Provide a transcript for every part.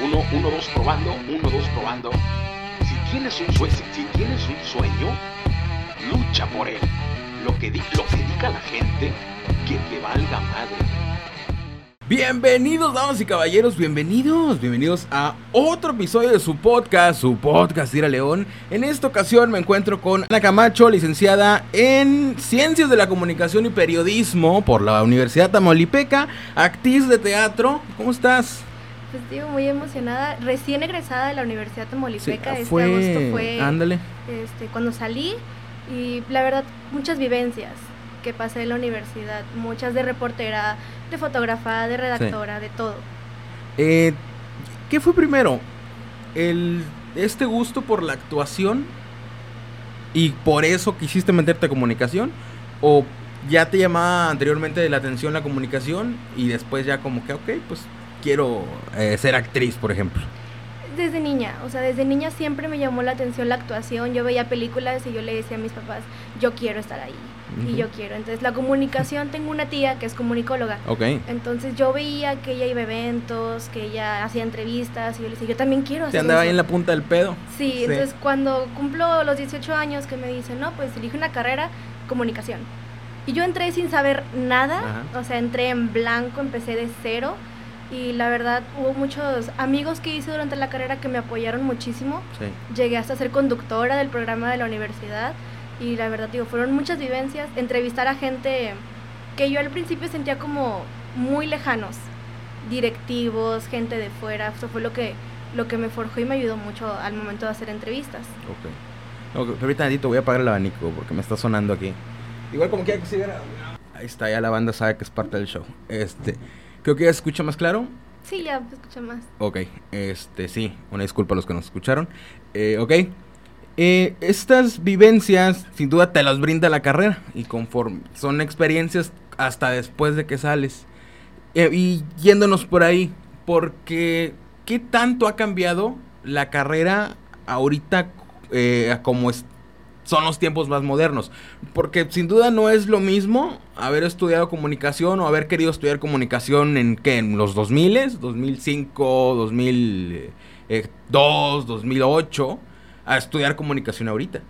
Uno, uno, dos, probando. Uno, dos, probando. Si tienes un sueño, si tienes un sueño, lucha por él. Lo que, lo diga la gente, que te valga madre. Bienvenidos, damas y caballeros, bienvenidos, bienvenidos a otro episodio de su podcast, su podcast Ira León. En esta ocasión me encuentro con Ana Camacho, licenciada en Ciencias de la Comunicación y Periodismo por la Universidad Tamaulipeca, actriz de teatro. ¿Cómo estás? Pues digo, muy emocionada, recién egresada de la Universidad Tamaulipeca, este fue- agosto fue Ándale. este, cuando salí y la verdad muchas vivencias que pasé en la universidad, muchas de reportera, de fotógrafa, de redactora, de todo. Eh, ¿Qué fue primero? El, ¿Este gusto por la actuación y por eso quisiste meterte a comunicación? ¿O ya te llamaba anteriormente la atención la comunicación y después ya como que, ok, pues quiero eh, ser actriz, por ejemplo? Desde niña, o sea, desde niña siempre me llamó la atención la actuación, yo veía películas y yo le decía a mis papás, yo quiero estar ahí y yo quiero. Entonces la comunicación, tengo una tía que es comunicóloga. Ok. Entonces yo veía que ella iba a eventos, que ella hacía entrevistas y yo le decía, yo también quiero ¿Te hacer andaba ahí eso". en la punta del pedo? Sí, Sí. entonces cuando cumplo los 18 años que me dicen, no, pues elige una carrera, comunicación. Y yo entré sin saber nada, Ajá. o sea, entré en blanco, empecé de cero. Y la verdad, hubo muchos amigos que hice durante la carrera que me apoyaron muchísimo. Sí. Llegué hasta ser conductora del programa de la universidad. Y la verdad, digo, fueron muchas vivencias. Entrevistar a gente que yo al principio sentía como muy lejanos. Directivos, gente de fuera. Eso fue lo que, lo que me forjó y me ayudó mucho al momento de hacer entrevistas. Ok. Ahorita tantito voy a apagar el abanico porque me está sonando aquí. Igual como quiera que se viera. Ahí está, ya la banda sabe que es parte del show. Este, creo que ya se escucha más claro. Sí, ya se escucha más. Ok, este, sí, una disculpa a los que nos escucharon. Eh, ok, eh, estas vivencias sin duda te las brinda la carrera y conforme son experiencias hasta después de que sales. Eh, y yéndonos por ahí, porque ¿qué tanto ha cambiado la carrera ahorita eh, a como es- son los tiempos más modernos? Porque sin duda no es lo mismo haber estudiado comunicación o haber querido estudiar comunicación en ¿qué? En los 2000, 2005, 2002, 2008, a estudiar comunicación ahorita.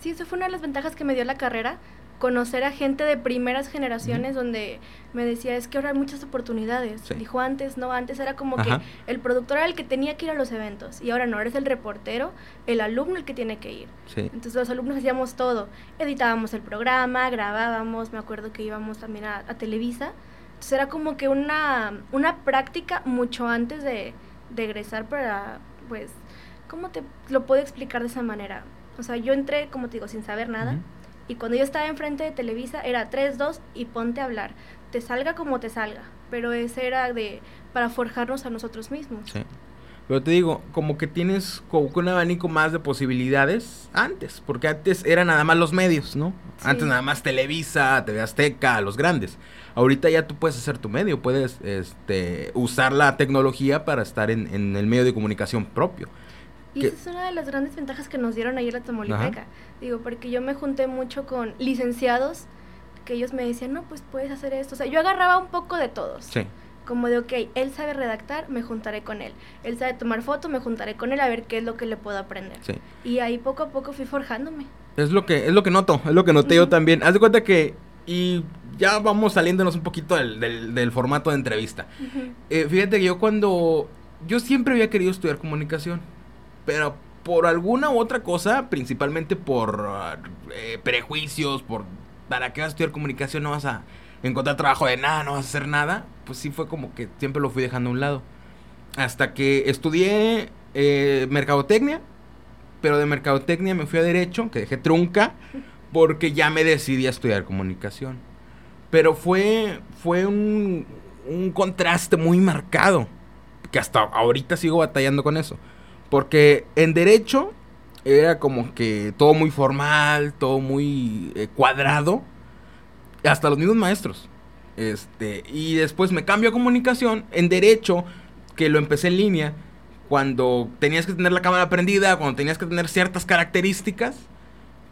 Sí, eso fue una de las ventajas que me dio la carrera, conocer a gente de primeras generaciones donde me decía, es que ahora hay muchas oportunidades. Sí. Dijo antes, no, antes era como Ajá. que el productor era el que tenía que ir a los eventos y ahora no, eres el reportero, el alumno el que tiene que ir. Sí. Entonces los alumnos hacíamos todo, editábamos el programa, grabábamos, me acuerdo que íbamos también a, a Televisa. Entonces era como que una, una práctica mucho antes de, de egresar para, pues, ¿cómo te lo puedo explicar de esa manera? O sea, yo entré, como te digo, sin saber nada. Y cuando yo estaba enfrente de Televisa era 3, 2 y ponte a hablar. Te salga como te salga. Pero ese era de para forjarnos a nosotros mismos. Sí. Pero te digo, como que tienes como que un abanico más de posibilidades antes, porque antes eran nada más los medios, ¿no? Sí. Antes nada más Televisa, TV Azteca, los grandes. Ahorita ya tú puedes hacer tu medio, puedes este, usar la tecnología para estar en, en el medio de comunicación propio. Y esa es una de las grandes ventajas que nos dieron ayer la Tamaulipeca. Digo, porque yo me junté mucho con licenciados que ellos me decían, no, pues puedes hacer esto. O sea, yo agarraba un poco de todos. Sí. Como de, ok, él sabe redactar, me juntaré con él. Él sabe tomar foto, me juntaré con él a ver qué es lo que le puedo aprender. Sí. Y ahí poco a poco fui forjándome. Es lo que, es lo que noto, es lo que noté yo también. Haz de cuenta que, y ya vamos saliéndonos un poquito del, del- del formato de entrevista. Ujú. Eh, fíjate que yo cuando, yo siempre había querido estudiar comunicación, pero por alguna u otra cosa, principalmente por ah, eh, prejuicios, por, ¿para qué vas a estudiar comunicación? No vas a encontrar trabajo de nada, no vas a hacer nada. Pues sí fue como que siempre lo fui dejando a un lado. Hasta que estudié eh, mercadotecnia, pero de mercadotecnia me fui a derecho, que dejé trunca, porque ya me decidí a estudiar comunicación. Pero fue, fue un, un contraste muy marcado, que hasta ahorita sigo batallando con eso. Porque en derecho era como que todo muy formal, todo muy eh, cuadrado, hasta los mismos maestros. Este, y después me cambio a comunicación en derecho, que lo empecé en línea, cuando tenías que tener la cámara prendida, cuando tenías que tener ciertas características,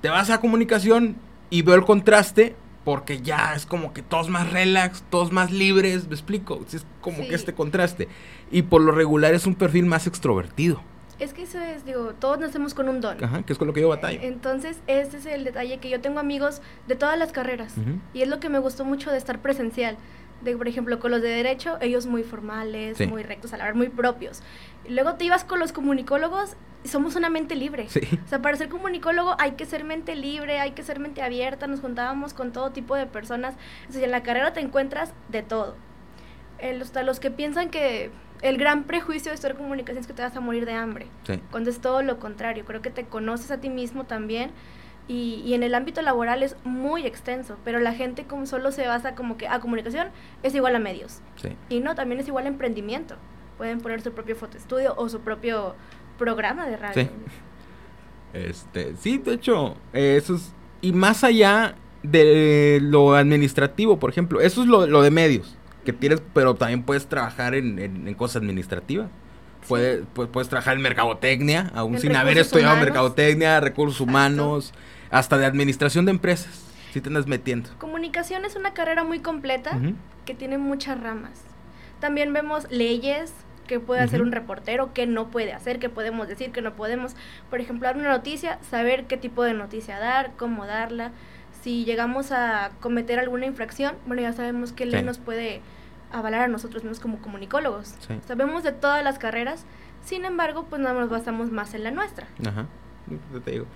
te vas a comunicación y veo el contraste Porque ya es como que todos más relax, todos más libres, me explico. Es como Sí. que este contraste. Y por lo regular es un perfil más extrovertido. Es que eso es, digo, todos nacemos con un don. Ajá, que es con lo que yo batallo. Entonces, este es el detalle que yo tengo amigos de todas las carreras. Y es lo que me gustó mucho de estar presencial. De, por ejemplo, con los de derecho, ellos muy formales, Sí. muy rectos, a la hora, muy propios. Luego te ibas con los comunicólogos y somos una mente libre. Sí. O sea, para ser comunicólogo hay que ser mente libre, hay que ser mente abierta, nos juntábamos con todo tipo de personas. O sea, en la carrera te encuentras de todo. El- hasta los que piensan que el gran prejuicio de estudiar comunicación es que te vas a morir de hambre Sí. cuando es todo lo contrario. Creo que te conoces a ti mismo también y, y en el ámbito laboral es muy extenso, pero la gente como solo se basa como que a comunicación es igual a medios. Sí. Y no, también es igual a emprendimiento. Pueden poner su propio fotoestudio o su propio programa de radio. Sí. Este, sí, de hecho, eh, eso es. Y más allá de lo administrativo, por ejemplo, eso es lo, lo de medios, que tienes, pero también puedes trabajar en, en- en cosas administrativas. Puedes, pu- puedes trabajar en mercadotecnia, aún En sin haber estudiado humanos. mercadotecnia, recursos Exacto. humanos, hasta de administración de empresas. Si te andas metiendo. Comunicación es una carrera muy completa que tiene muchas ramas. También vemos leyes que puede hacer un reportero, que no puede hacer, que podemos decir, que no podemos. Por ejemplo, dar una noticia, saber qué tipo de noticia dar, cómo darla. Si llegamos a cometer alguna infracción, bueno, ya sabemos qué ley Sí. nos puede avalar a nosotros mismos como comunicólogos. Sí. Sabemos de todas las carreras, sin embargo, pues no nos basamos más en la nuestra. Ajá. Te digo.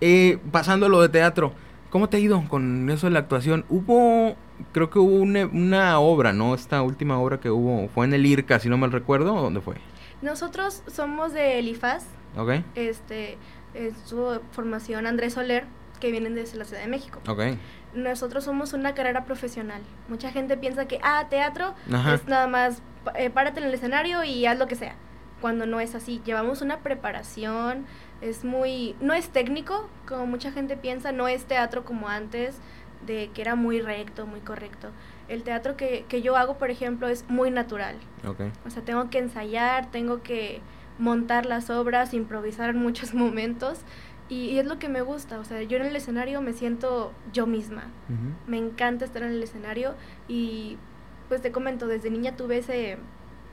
Eh, pasando a lo de teatro, ¿cómo te ha ido con eso de la actuación? Hubo, creo que hubo una, una obra, ¿no? Esta última obra que hubo fue en el IRCA, si no mal recuerdo, ¿o ¿dónde fue? Nosotros somos de IFAS, ¿Ok? este, en su formación Andrés Soler, que vienen desde la Ciudad de México. Ok. Nosotros somos una carrera profesional. Mucha gente piensa que, ah, teatro Ajá. es nada más, eh, párate en el escenario y haz lo que sea. Cuando no es así. Llevamos una preparación, es muy, no es técnico, como mucha gente piensa, no es teatro como antes, de que era muy recto, muy correcto. El teatro que, que yo hago, por ejemplo, es muy natural. Ok. O sea, tengo que ensayar, tengo que montar las obras, improvisar en muchos momentos. Y, y es lo que me gusta. O sea, yo en el escenario me siento yo misma. Me encanta estar en el escenario. Y pues te comento, desde niña tuve ese,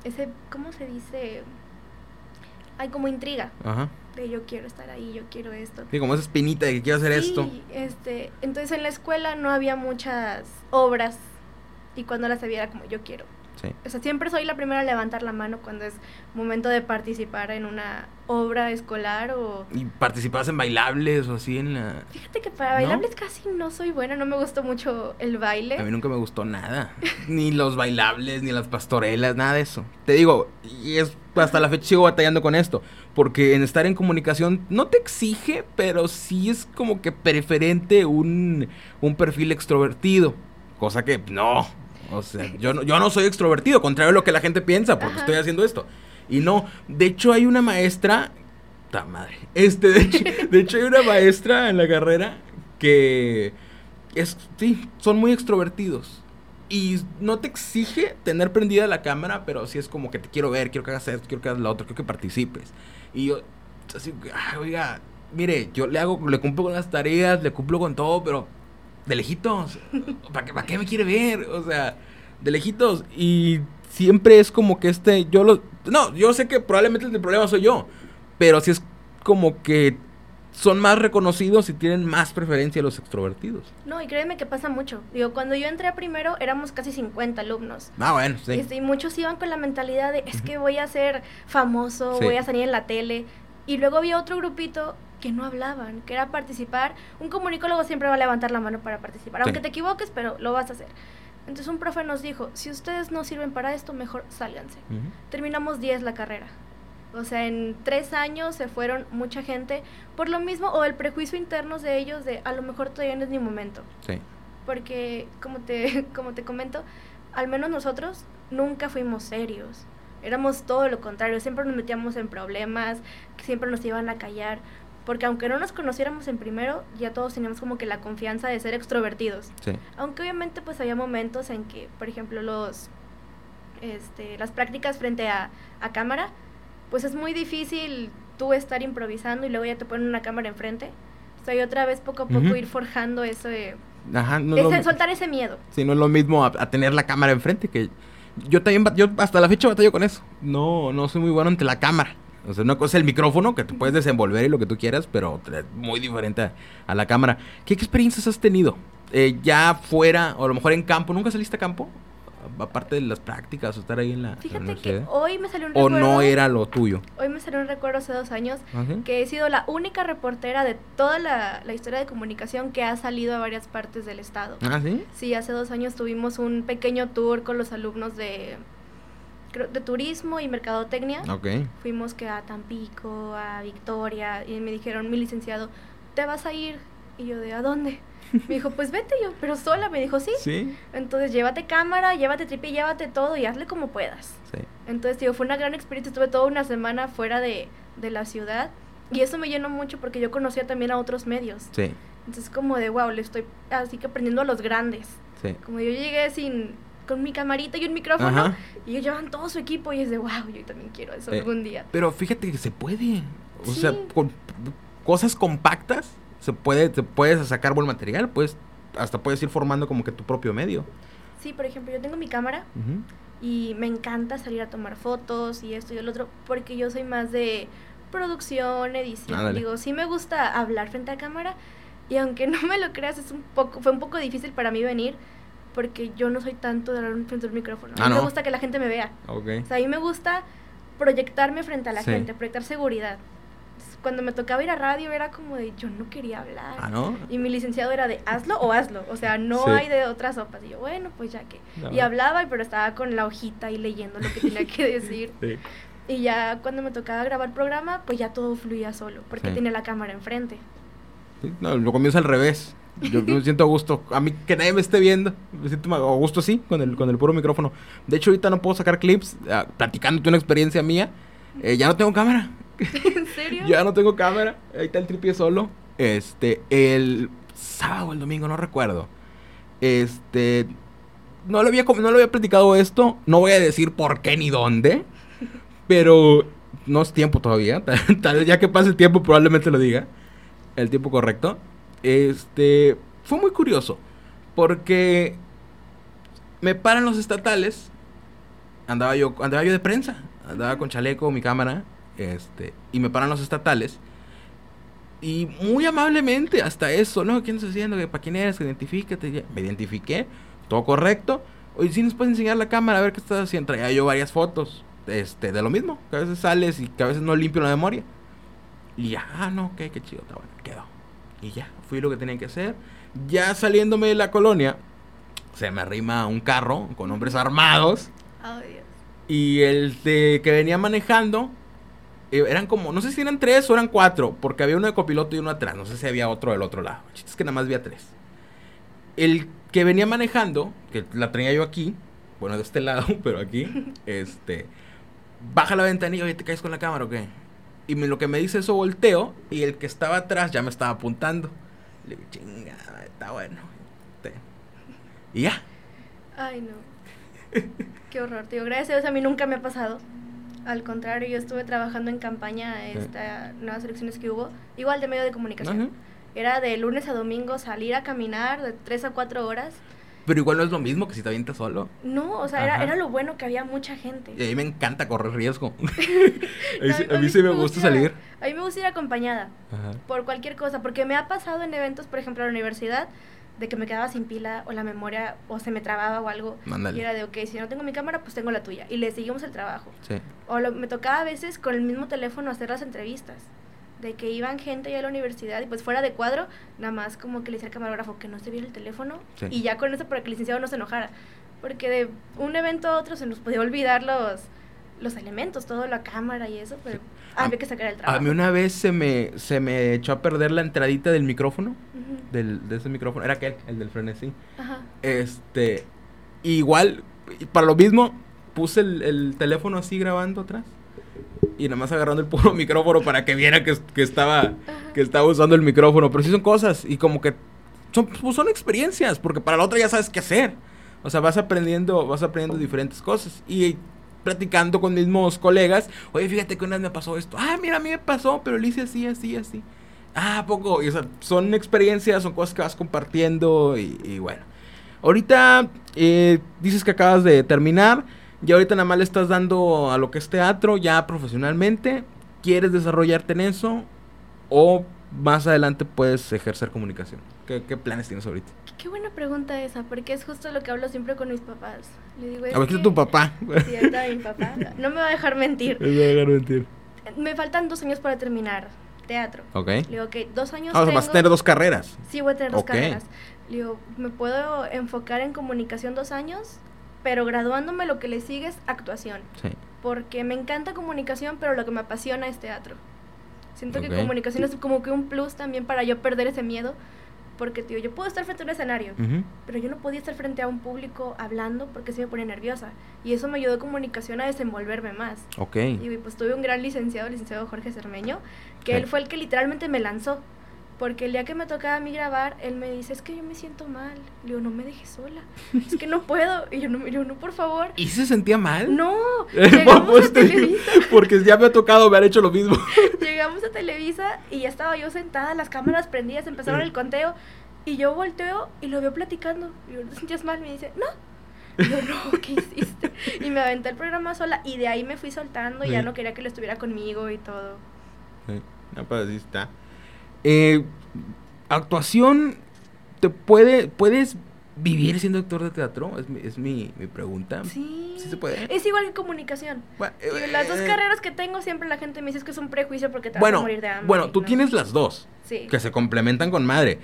ese ¿cómo se dice? Hay como intriga Ajá. de yo quiero estar ahí, yo quiero esto. Sí, como esa espinita de que quiero hacer esto. Este, entonces en la escuela no había muchas obras y cuando las había era como yo quiero. Sí. O sea, siempre soy la primera a levantar la mano cuando es momento de participar en una obra escolar o... ¿Y participabas en bailables o así en la...? Fíjate que para ¿No? bailables casi no soy buena, no me gustó mucho el baile. A mí nunca me gustó nada. ni los bailables, ni las pastorelas, nada de eso. Te digo, y es hasta la fecha sigo batallando con esto. Porque en estar en comunicación no te exige, pero sí es como que preferente un, un perfil extrovertido. Cosa que no. O sea, yo no, yo no soy extrovertido, contrario a lo que la gente piensa, porque Ajá. estoy haciendo esto. Y no, de hecho hay una maestra. Ta madre. Este, de hecho, de hecho hay una maestra en la carrera que es, sí, son muy extrovertidos. Y no te exige tener prendida la cámara, pero sí es como que te quiero ver, quiero que hagas esto, quiero que hagas lo otro, quiero que participes. Y yo, así, "Ah, oiga, mire, yo le hago, le cumplo con las tareas, le cumplo con todo, pero de lejitos. ¿Para qué, para qué me quiere ver? O sea, de lejitos. Y siempre es como que este, yo lo... No, yo sé que probablemente el problema soy yo, pero sí es como que son más reconocidos y tienen más preferencia los extrovertidos. No, y créeme que pasa mucho. Digo, cuando yo entré primero éramos casi 50 alumnos. Ah, bueno, sí. Este, y muchos iban con la mentalidad de, es que voy a ser famoso, Sí. voy a salir en la tele. Y luego había otro grupito que no hablaban, que era participar. Un comunicólogo siempre va a levantar la mano para participar, Sí. aunque te equivoques, pero lo vas a hacer. Entonces un profe nos dijo, si ustedes no sirven para esto, mejor sálganse. Ujú. Terminamos 10 la carrera. O sea, en tres años se fueron mucha gente por lo mismo o el prejuicio interno de ellos de a lo mejor todavía no es mi momento Sí. porque como te, como te comento, al menos nosotros nunca fuimos serios. Éramos todo lo contrario, siempre nos metíamos en problemas, siempre nos iban a callar, porque aunque no nos conociéramos en primero, ya todos teníamos como que la confianza de ser extrovertidos. Sí. Aunque obviamente pues había momentos en que, por ejemplo, los este, las prácticas frente a, a cámara, pues es muy difícil tú estar improvisando y luego ya te ponen una cámara enfrente. O sea, y otra vez poco a poco Ujú. ir forjando ese, Ajá, no Ese- lo- soltar ese miedo. Sí, no es lo mismo a, a tener la cámara enfrente que yo también yo hasta la fecha batallo con eso. No no soy muy bueno ante la cámara. O sea, una cosa es el micrófono que te puedes desenvolver y lo que tú quieras, pero es muy diferente a, a la cámara. ¿Qué experiencias has tenido? Eh, ya fuera o a lo mejor en campo, ¿nunca saliste a campo? Aparte de las prácticas o estar ahí en la, la Fíjate que hoy me salió un ¿O recuerdo. no era lo tuyo? Hoy me salió un recuerdo hace dos años ¿Ah, sí? que he sido la única reportera de toda la, la historia de comunicación que ha salido a varias partes del estado. ¿Ah, sí? Sí, hace dos años tuvimos un pequeño tour con los alumnos de, creo- de turismo y mercadotecnia. Ok. Fuimos que a Tampico, a Victoria, y me dijeron, mi licenciado, ¿te vas a ir? Y yo de, ¿a dónde? Me dijo, pues vete yo, pero sola. Me dijo, sí. Sí. Entonces llévate cámara, llévate tripi, llévate todo y hazle como puedas. Sí. Entonces, digo, fue una gran experiencia. Estuve toda una semana fuera de, de la ciudad y eso me llenó mucho porque yo conocía también a otros medios. Sí. Entonces, como de, wow, le estoy así que aprendiendo a los grandes. Sí. Como yo llegué sin con mi camarita y un micrófono Ajá. y ellos llevan todo su equipo y es de, wow, yo también quiero eso Sí. algún día. Pero fíjate que se puede. O sea, con cosas compactas se puede, te puedes sacar buen material, pues hasta puedes ir formando como que tu propio medio. Sí, por ejemplo, yo tengo mi cámara y me encanta salir a tomar fotos y esto y el otro porque yo soy más de producción, edición. Digo, sí me gusta hablar frente a cámara y aunque no me lo creas es un poco fue un poco difícil para mí venir porque yo no soy tanto de hablar frente al micrófono. A Ah, mí me gusta que la gente me vea. Ok. O sea, a mí me gusta proyectarme frente a la Sí. gente, proyectar seguridad. Cuando me tocaba ir a radio era como de yo no quería hablar. Ah, ¿no? Y mi licenciado era de hazlo o hazlo. O sea, no Sí. hay de otras sopas. Y yo, bueno, pues ya que. No. Y hablaba, pero estaba con la hojita y leyendo lo que tenía que decir. Sí. Y ya cuando me tocaba grabar programa, pues ya todo fluía solo, porque tenía la cámara enfrente. No, lo comienzo al revés. Yo me siento a gusto. A mí que nadie me esté viendo. Me siento a gusto así, con el, con el puro micrófono. De hecho, ahorita no puedo sacar clips ah, platicándote una experiencia mía. Eh, ya no tengo cámara. ¿En serio? Ya no tengo cámara. Ahí está el tripié solo. Este, el sábado o el domingo, no recuerdo. Este, no lo había, no lo había platicado esto. No voy a decir por qué ni dónde. Pero no es tiempo todavía. Tal, tal vez ya que pase el tiempo probablemente lo diga. El tiempo correcto. Este, fue muy curioso. Porque me paran los estatales. Andaba yo, andaba yo de prensa. Andaba con chaleco, mi cámara. Este, y me paran los estatales. Y muy amablemente, hasta eso, ¿no? ¿Quién estás haciendo? ¿Para quién eres? Identifícate. Me identifiqué, todo correcto. Oye, si nos puedes enseñar la cámara a ver qué estás haciendo. Traía yo varias fotos este, de lo mismo. Que a veces sales y que a veces no limpio la memoria. Y ya, ah, no, ok, qué chido, está bueno, quedó. Y ya, fui lo que tenía que hacer. Ya saliéndome de la colonia, se me arrima un carro con hombres armados. Ay, Dios. Y el de que venía manejando, eh, eran como, no sé si eran tres o eran cuatro, porque había uno de copiloto y uno atrás, no sé si había otro del otro lado. Es que nada más había tres. El que venía manejando, que la tenía yo aquí, bueno, de este lado, pero aquí, este, baja la ventanilla, oye, ¿te caes con la cámara o qué? Y me, lo que me dice eso volteo, y el que estaba atrás ya me estaba apuntando. Le digo, chinga, está bueno. Te- Y ya. Ay, no. Qué horror, tío. Gracias a Dios a mí nunca me ha pasado. Al contrario, yo estuve trabajando en campaña Sí. estas nuevas elecciones que hubo, igual de medio de comunicación. Era de lunes a domingo salir a caminar de 3 a 4 horas. Pero igual no es lo mismo que si te avientas solo. No, o sea, era, era lo bueno que había mucha gente. Y a mí me encanta correr riesgo. a, mí, sí- a mí sí me gusta salir. A mí me gusta ir acompañada Ajá. por cualquier cosa, porque me ha pasado en eventos, por ejemplo, a la universidad, de que me quedaba sin pila o la memoria o se me trababa o algo. Y era de, ok, si no tengo mi cámara, pues tengo la tuya. Y le seguimos el trabajo. Sí. O lo- me tocaba a veces con el mismo teléfono hacer las entrevistas. De que iban gente ya a la universidad y pues fuera de cuadro, nada más como que le decía al camarógrafo que no se viera el teléfono. Sí. Y ya con eso para que el licenciado no se enojara. Porque de un evento a otro se nos podía olvidar los, los elementos, todo la cámara y eso, pero A- había que sacar el trabajo. A mí una vez se me, se me echó a perder la entradita del micrófono. Del, de ese micrófono. Era aquel, el del frenesí. Ajá. Este. Igual, para lo mismo, puse el, el teléfono así grabando atrás. Y nada más agarrando el puro micrófono para que viera que, que estaba que estaba usando el micrófono. Pero sí son cosas. Y como que son, pues son experiencias. Porque para la otra ya sabes qué hacer. O sea, vas aprendiendo, vas aprendiendo diferentes cosas. Y platicando con mismos colegas. Oye, fíjate que una vez me pasó esto. Ah, mira, a mí me pasó, pero lo hice así, así, así. Ah, ¿a poco. Y, son experiencias, son cosas que vas compartiendo y, y bueno. Ahorita eh, dices que acabas de terminar. Y ahorita nada más le estás dando a lo que es teatro ya profesionalmente. ¿Quieres desarrollarte en eso? ¿O más adelante puedes ejercer comunicación? ¿Qué, qué planes tienes ahorita? Qué buena pregunta esa, porque es justo lo que hablo siempre con mis papás. Le digo, es A ver, ¿qué que- tu papá? Sí, ahí está mi papá. No me va a dejar mentir. Me voy a dejar mentir. Me faltan dos años para terminar teatro. Ok. Le digo, ok, dos años Ah, tengo. vas a tener dos carreras. Sí, voy a tener dos carreras. Le digo, me puedo enfocar en comunicación dos años, pero graduándome lo que le sigue es actuación. Sí. Porque me encanta comunicación, pero lo que me apasiona es teatro. Siento que comunicación es como que un plus también para yo perder ese miedo. Porque, tío, yo puedo estar frente a un escenario, pero yo no podía estar frente a un público hablando porque se me pone nerviosa. Y eso me ayudó comunicación a desenvolverme más. Ok. Y pues tuve un gran licenciado, el licenciado Jorge Cermeño, que él fue el que literalmente me lanzó. Porque el día que me tocaba a mí grabar, él me dice, es que yo me siento mal. Le digo, no me dejes sola. Es que no puedo. Y yo, no, yo, no, por favor. ¿Y se sentía mal? No, llegamos pues a Televisa. porque ya me ha tocado haber hecho lo mismo. Llegamos a Televisa y ya estaba yo sentada, las cámaras prendidas, empezaron el conteo. Y yo volteo y lo veo platicando. Y yo, ¿te sentías mal? Me dice, no. Y yo, no, ¿qué hiciste? Y me aventé el programa sola y de ahí me fui soltando y ya no quería que él estuviera conmigo y todo. Sí, no, pero así está. Eh, actuación, ¿te puede, puedes vivir siendo actor de teatro? Es mi, es mi, mi pregunta. Sí. ¿Sí se puede? Es igual que comunicación. Bueno, Y las dos eh, carreras que tengo, siempre la gente me dice es que es un prejuicio porque te vas a Bueno, morir de hambre. bueno, tú no. tienes las dos, Sí. que se complementan con madre.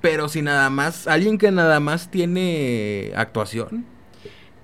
Pero si nada más, alguien que nada más tiene actuación,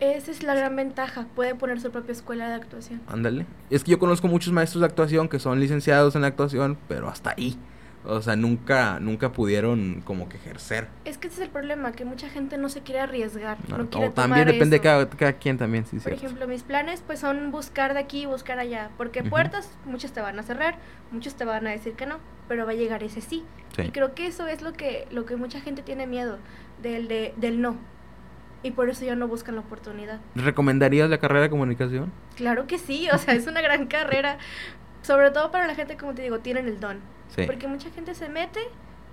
Esa es la gran ventaja. Puede poner su propia escuela de actuación. ándale. Es que yo conozco muchos maestros de actuación que son licenciados en actuación, pero hasta ahí. O sea, nunca, nunca pudieron como que ejercer. Es que ese es el problema, que mucha gente no se quiere arriesgar. No, No, quiere o también depende de eso. cada, cada quien también, sí, Por cierto. ejemplo, mis planes pues son buscar de aquí y buscar allá. Porque Ujú. puertas, muchas te van a cerrar, muchos te van a decir que no, pero va a llegar ese sí. Sí. Y creo que eso es lo que, lo que mucha gente tiene miedo, del, de, del no. Y por eso ya no buscan la oportunidad. ¿Recomendarías la carrera de comunicación? Claro que sí, o sea, es una gran carrera. Sobre todo para la gente, como te digo, tienen el don. Sí. Porque mucha gente se mete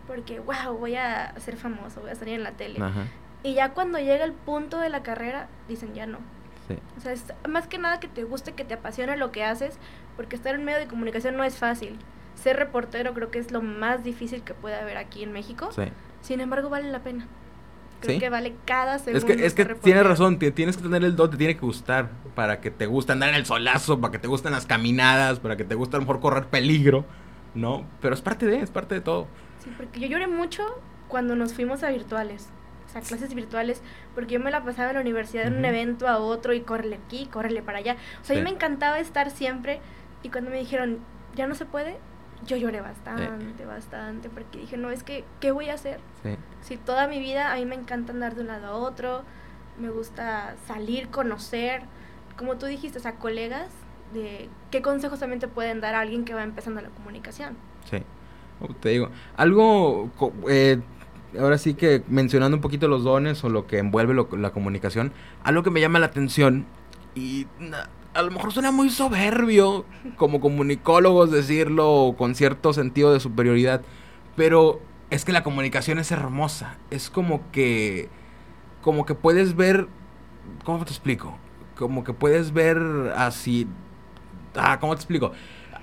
porque, wow, voy a ser famoso, voy a salir en la tele. Ajá, Y ya cuando llega el punto de la carrera, dicen ya no. sí. O sea, es más que nada que te guste, que te apasione lo que haces, porque estar en medio de comunicación no es fácil. Ser reportero creo que es lo más difícil que puede haber aquí en México. sí. Sin embargo, vale la pena. Creo Sí. que vale cada segundo. Es que, es que tienes razón, ti- tienes que tener el don, te tiene que gustar para que te guste andar en el solazo, para que te gusten las caminadas, para que te guste a lo mejor correr peligro, ¿no? Pero es parte de, es parte de todo. Sí, porque yo lloré mucho cuando nos fuimos a virtuales. O sea, clases virtuales, porque yo me la pasaba en la universidad en un evento a otro y córrele aquí, córrele para allá. O sea, a mí me encantaba estar siempre y cuando me dijeron, ya no se puede, yo lloré bastante, bastante, porque dije, no, es que, ¿qué voy a hacer? Sí. Si toda mi vida a mí me encanta andar de un lado a otro, me gusta salir, conocer, como tú dijiste, o sea, colegas, de qué consejos también te pueden dar a alguien que va empezando la comunicación. Sí. Te digo, algo, eh, ahora sí que mencionando un poquito los dones o lo que envuelve la comunicación, algo que me llama la atención y a lo mejor suena muy soberbio como comunicólogos decirlo con cierto sentido de superioridad, pero es que la comunicación es hermosa, es como que, como que puedes ver, ¿cómo te explico? Como que puedes ver así, ah, ¿cómo te explico?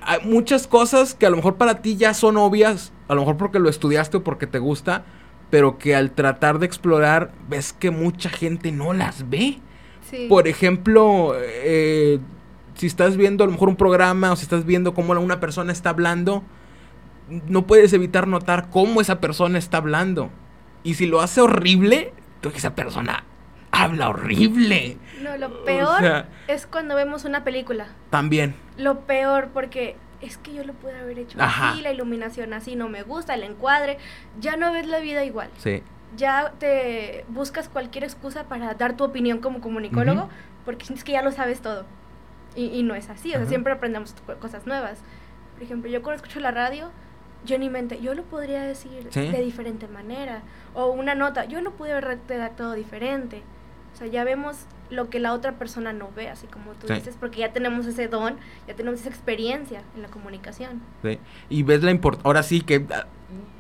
hay muchas cosas que a lo mejor para ti ya son obvias, a lo mejor porque lo estudiaste o porque te gusta, pero que al tratar de explorar ves que mucha gente no las ve. Sí. Por ejemplo, eh, si estás viendo a lo mejor un programa o si estás viendo cómo una persona está hablando, no puedes evitar notar cómo esa persona está hablando. Y si lo hace horrible, tú esa persona habla horrible. No, lo O peor sea- es cuando vemos una película. También. Lo peor porque es que yo lo pude haber hecho Ajá. así, la iluminación así, no me gusta, el encuadre. Ya no ves la vida igual. Sí. Ya te buscas cualquier excusa para dar tu opinión como comunicólogo Ujú. porque sientes que ya lo sabes todo. Y, y no es así, o sea, Ajá. siempre aprendemos co- cosas nuevas. Por ejemplo, yo cuando escucho la radio, yo en mi mente, yo lo podría decir Sí. de diferente manera. O una nota, yo lo pude haber redactado diferente. O sea, ya vemos lo que la otra persona no ve, así como tú Sí. dices, porque ya tenemos ese don, ya tenemos esa experiencia en la comunicación. ¿sí? Y ves la importancia, ahora sí que ah,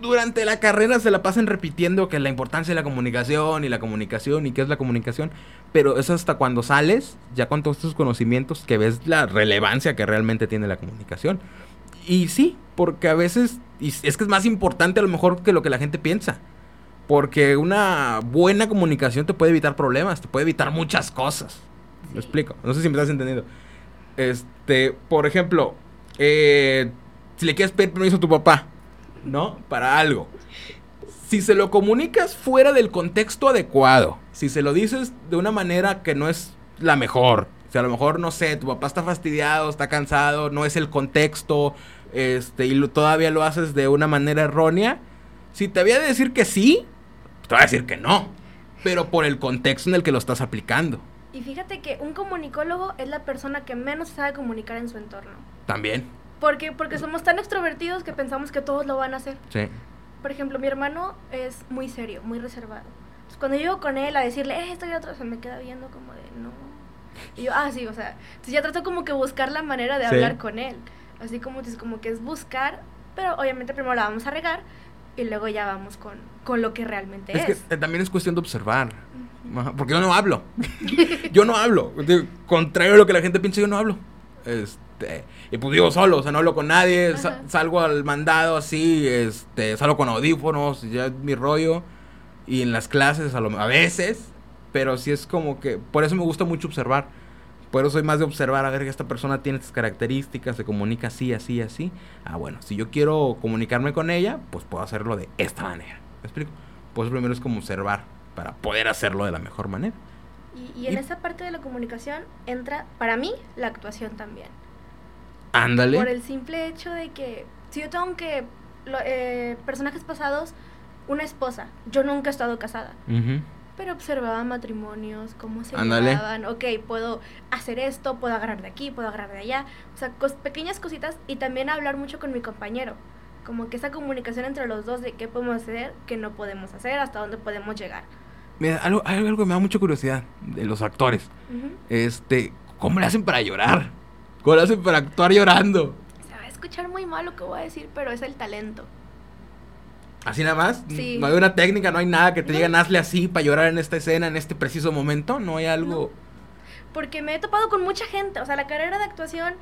durante la carrera se la pasan repitiendo que la importancia de la comunicación y la comunicación y qué es la comunicación, pero es hasta cuando sales, ya con todos estos conocimientos, que ves la relevancia que realmente tiene la comunicación. Y sí, porque a veces, y es que es más importante a lo mejor que lo que la gente piensa. Porque una buena comunicación te puede evitar problemas, te puede evitar muchas cosas. ¿Me Sí. explico? No sé si me estás entendiendo. Este, por ejemplo, eh, si le quieres pedir permiso a tu papá, ¿no? Para algo. Si se lo comunicas fuera del contexto adecuado, si se lo dices de una manera que no es la mejor, si a lo mejor, no sé, tu papá está fastidiado, está cansado, no es el contexto, este, y lo- todavía lo haces de una manera errónea, si te había de decir que sí, te va a decir que no, pero por el contexto en el que lo estás aplicando, Y fíjate que un comunicólogo es la persona que menos sabe comunicar en su entorno. también, Porque, porque somos tan extrovertidos que pensamos que todos lo van a hacer. sí. Por ejemplo, mi hermano es muy serio, muy reservado. Entonces, cuando llego con él a decirle, eh, esto y otro, se me queda viendo como de, no. Y yo, ah, sí, o sea, entonces ya trato como que buscar la manera de Sí. hablar con él. Así como, como que es buscar, pero obviamente primero la vamos a regar y luego ya vamos con, con lo que realmente Es es. que también es cuestión de observar. Porque yo no hablo. yo no hablo. Contrario a lo que la gente piensa, yo no hablo. Este, y pues digo solo, o sea, no hablo con nadie, salgo al mandado así, este, salgo con audífonos, ya es mi rollo. Y en las clases a, lo- a veces, pero sí es como que, por eso me gusta mucho observar. Por eso soy más de observar, a ver que esta persona tiene estas características, se comunica así, así, así. Ah, bueno, si yo quiero comunicarme con ella, pues puedo hacerlo de esta manera. ¿Me explico? Pues primero es como observar para poder hacerlo de la mejor manera. Y, y en Y- esa parte de la comunicación entra, para mí, la actuación también. Ándale. Por el simple hecho de que si yo tengo que lo- eh, personajes pasados, una esposa, yo nunca he estado casada, Ujú. Pero observaba matrimonios, cómo se Ándale. llevaban, ok, puedo hacer esto, puedo agarrar de aquí, puedo agarrar de allá, o sea, cos- pequeñas cositas y también hablar mucho con mi compañero, como que esa comunicación entre los dos de qué podemos hacer, qué no podemos hacer, hasta dónde podemos llegar. Mira, algo, algo que me da mucha curiosidad de los actores. Este, ¿cómo le hacen para llorar? ¿Cómo le hacen para actuar llorando? Se va a escuchar muy mal lo que voy a decir, pero es el talento. ¿Así nada más? Sí. No hay una técnica, no hay nada que te No. digan hazle así para llorar en esta escena, en este preciso momento. No hay algo. Porque me he topado con mucha gente. O sea, la carrera de actuación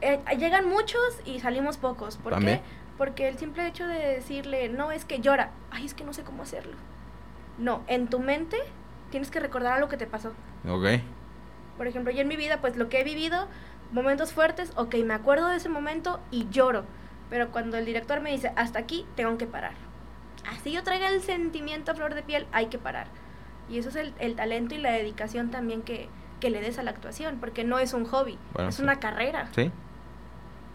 eh, llegan muchos y salimos pocos. ¿Por También. qué? Porque el simple hecho de decirle, no, es que llora. Ay, es que no sé cómo hacerlo. No, en tu mente tienes que recordar algo que te pasó. Ok. Por ejemplo, yo en mi vida, pues lo que he vivido, momentos fuertes, ok, me acuerdo de ese momento y lloro. Pero cuando el director me dice, hasta aquí, tengo que parar. Así yo traiga el sentimiento a flor de piel, hay que parar. Y eso es el, el talento y la dedicación también que, que le des a la actuación, porque no es un hobby, Bueno, es sí. una carrera. ¿Sí?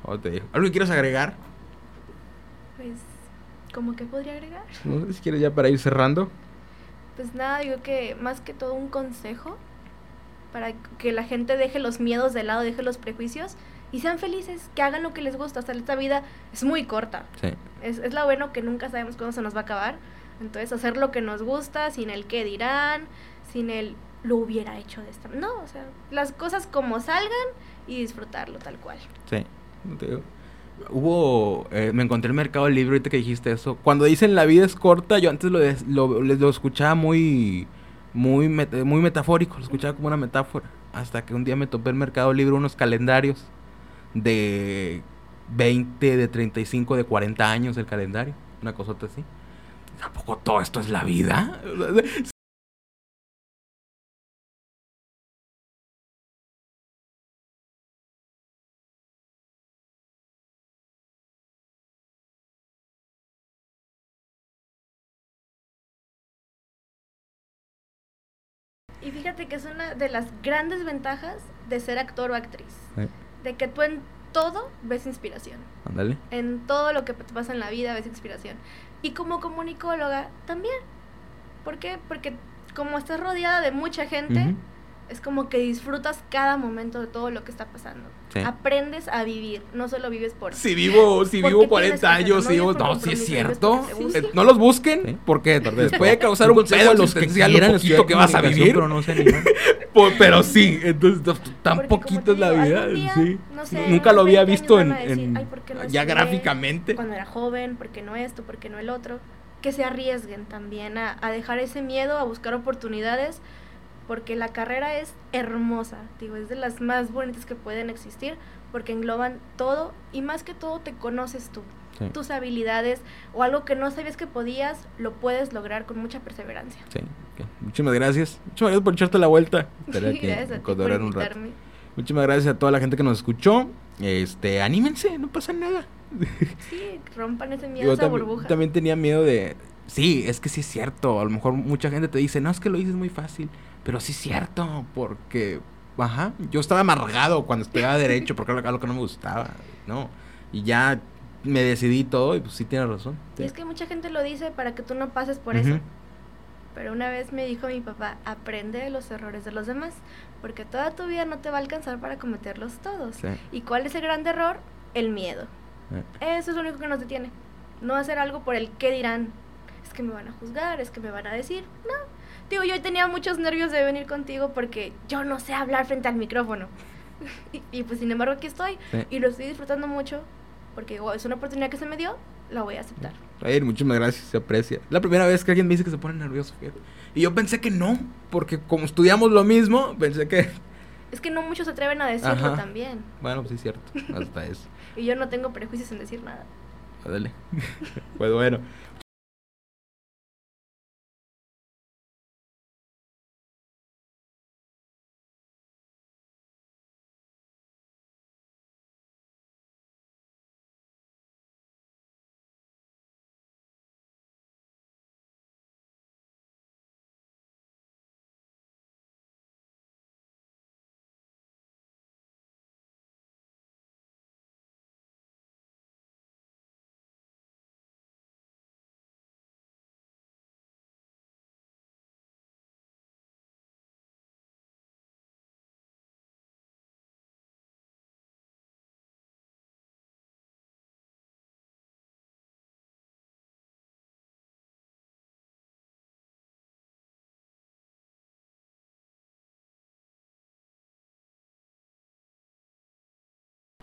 Oh, te digo. ¿Algo que quieras agregar? Pues, ¿cómo que podría agregar? No sé si quieres ya para ir cerrando. Pues nada, digo que más que todo un consejo para que la gente deje los miedos de lado, deje los prejuicios y sean felices, que hagan lo que les gusta. Hasta esta vida es muy corta. Sí. Es, es lo bueno que nunca sabemos cuándo se nos va a acabar. Entonces, hacer lo que nos gusta, sin el qué dirán, sin el lo hubiera hecho de esta No, o sea, las cosas como salgan y disfrutarlo tal cual. Sí. No te digo. Hubo, eh, me encontré en el mercado del libro ahorita que dijiste eso. Cuando dicen la vida es corta, yo antes lo, des- lo, escuchaba muy, muy, met- muy metafórico, lo escuchaba como una metáfora. Hasta que un día me topé en el mercado del libro unos calendarios de 20, de 35, de 40 años el calendario. Una cosota así. ¿A poco todo esto es la vida? Y fíjate que es una de las grandes ventajas de ser actor o actriz. De que tú en todo ves inspiración. Ándale. En todo lo que te pasa en la vida ves inspiración. Y como comunicóloga también. ¿Por qué? Porque como estás rodeada de mucha gente. Es como que disfrutas cada momento de todo lo que está pasando. Sí. Aprendes a vivir, no solo vives por... Si vivo, si ¿Por vivo qué tienes 40 que hacerlo? años, No si vivo... No, sí es cierto. Eh, No los busquen, porque les puede causar un pedo a los que quieran lo poquito que vas a vivir. Pero no Pero sí, entonces tan Porque poquito es la digo, vida. día, sí. no sé, Nunca lo había 20 años visto en, decir, en- "Ay, ¿por qué no ya gráficamente. Cuando era joven, porque no esto, porque no el otro. Que se arriesguen también a, a dejar ese miedo, a buscar oportunidades, porque la carrera es hermosa, digo, es de las más bonitas que pueden existir, porque engloban todo y más que todo te conoces tú. Sí. Tus habilidades o algo que no sabías que podías, lo puedes lograr con mucha perseverancia. Sí. Muchísimas gracias. Muchísimas gracias por echarte la vuelta. Que Gracias a ti por un rato. Muchísimas gracias a toda la gente que nos escuchó. Este, anímense, no pasa nada. Sí, rompan ese miedo, Yo esa también, burbuja. también tenía miedo de... Sí, es que sí es cierto. A lo mejor mucha gente te dice, no, es que lo dices muy fácil. Pero sí es cierto, porque... Ajá, yo estaba amargado cuando estudiaba Derecho, porque era lo que no me gustaba, ¿no? Y ya me decidí todo y pues sí tienes razón. Y es que mucha gente lo dice para que tú no pases por eso. Pero una vez me dijo mi papá, aprende de los errores de los demás, porque toda tu vida no te va a alcanzar para cometerlos todos. Sí. ¿Y cuál es el gran error? El miedo. Eh. Eso es lo único que nos detiene. No hacer algo por el qué dirán. Es que me van a juzgar, es que me van a decir. No. Digo, yo tenía muchos nervios de venir contigo porque yo no sé hablar frente al micrófono. y, y, pues sin embargo aquí estoy Sí. y lo estoy disfrutando mucho porque digo, es una oportunidad que se me dio, la voy a aceptar. Ay, muchísimas gracias, se aprecia. La primera vez que alguien me dice que se pone nervioso, fíjate. Y yo pensé que no, porque como estudiamos lo mismo, pensé que... Es que no muchos se atreven a decirlo Ajá. también. Bueno, pues sí es cierto, hasta eso. Y yo no tengo prejuicios en decir nada. Dale. pues bueno.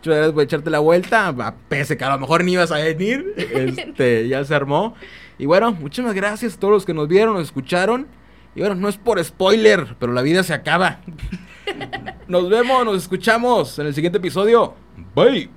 Muchas gracias por echarte la vuelta. a- Pese que a lo mejor ni ibas a venir. Este, ya se armó. Y bueno, muchísimas gracias a todos los que nos vieron, nos escucharon. Y bueno, no es por spoiler, pero la vida se acaba. Nos vemos, nos escuchamos en el siguiente episodio. Bye.